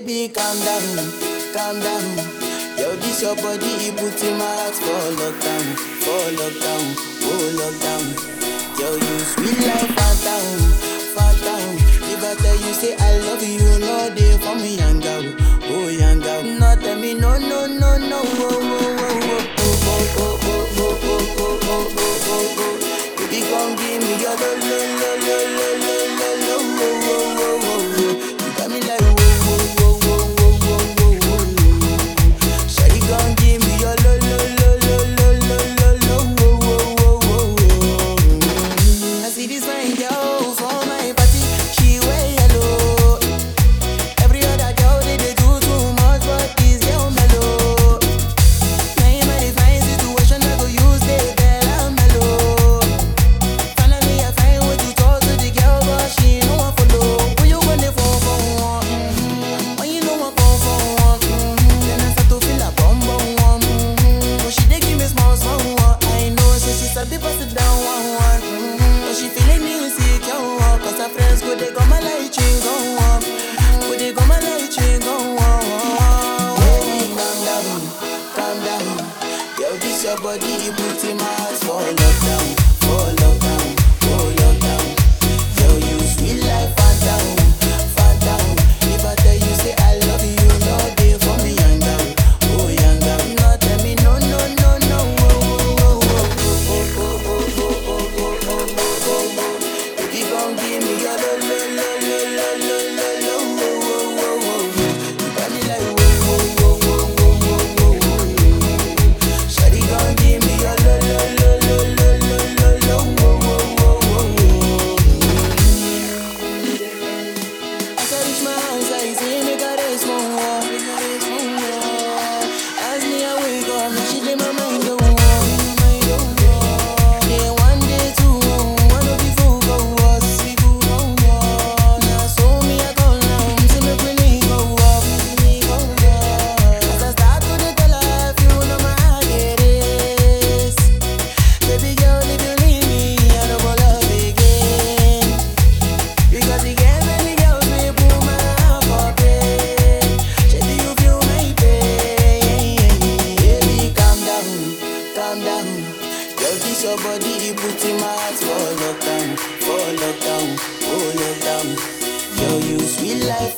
baby, calm down, calm down. Yo, this your body, it puts in my heart for lockdown, for lockdown, oh lockdown. Yo, you sweet life, phantom, phantom. If I tell you say I love you, no day for me, young girl, oh young girl. No tell me no, no, no, no, oh, body, you put him out for lockdown, for lockdown. It's your body you put in my heart for lockdown, for lockdown, oh lockdown. Yo, you sweet life.